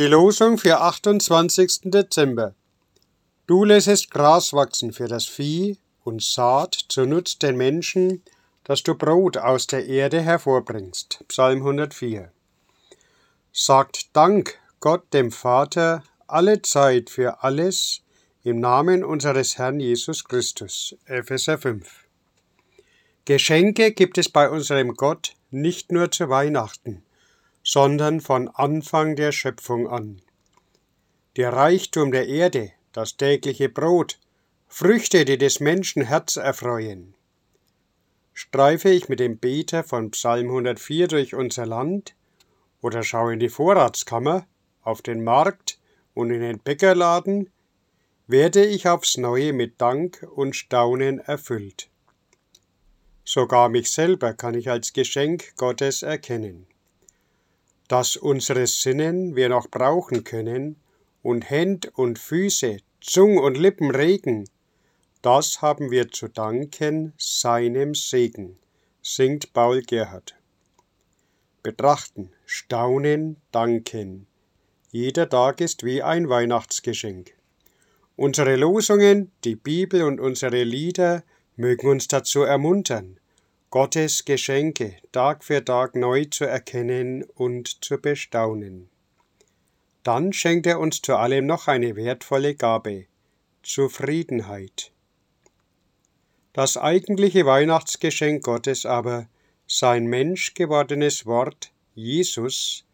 Die Losung für 28. Dezember. Du lässest Gras wachsen für das Vieh und Saat zu Nutz den Menschen, dass du Brot aus der Erde hervorbringst. Psalm 104. Sagt Dank Gott dem Vater alle Zeit für alles im Namen unseres Herrn Jesus Christus. Epheser 5. Geschenke gibt es bei unserem Gott nicht nur zu Weihnachten sondern von Anfang der Schöpfung an. Der Reichtum der Erde, das tägliche Brot, Früchte, die des Menschen Herz erfreuen. Streife ich mit dem Beter von Psalm 104 durch unser Land oder schaue in die Vorratskammer, auf den Markt und in den Bäckerladen, werde ich aufs neue mit Dank und Staunen erfüllt. Sogar mich selber kann ich als Geschenk Gottes erkennen dass unsere Sinnen wir noch brauchen können und Händ und Füße, Zung und Lippen regen, das haben wir zu danken seinem Segen, singt Paul Gerhard. Betrachten, staunen, danken. Jeder Tag ist wie ein Weihnachtsgeschenk. Unsere Losungen, die Bibel und unsere Lieder mögen uns dazu ermuntern, Gottes Geschenke Tag für Tag neu zu erkennen und zu bestaunen. Dann schenkt er uns zu allem noch eine wertvolle Gabe, Zufriedenheit. Das eigentliche Weihnachtsgeschenk Gottes aber, sein menschgewordenes Wort, Jesus,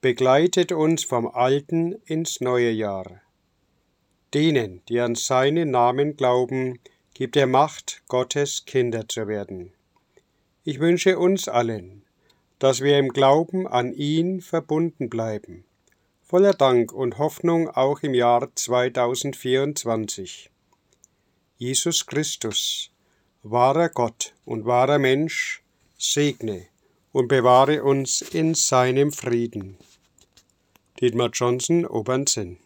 begleitet uns vom alten ins neue Jahr. Denen, die an seinen Namen glauben, gibt er Macht, Gottes Kinder zu werden. Ich wünsche uns allen, dass wir im Glauben an ihn verbunden bleiben, voller Dank und Hoffnung auch im Jahr 2024. Jesus Christus, wahrer Gott und wahrer Mensch, segne und bewahre uns in seinem Frieden. Dietmar Johnson, Obernsinn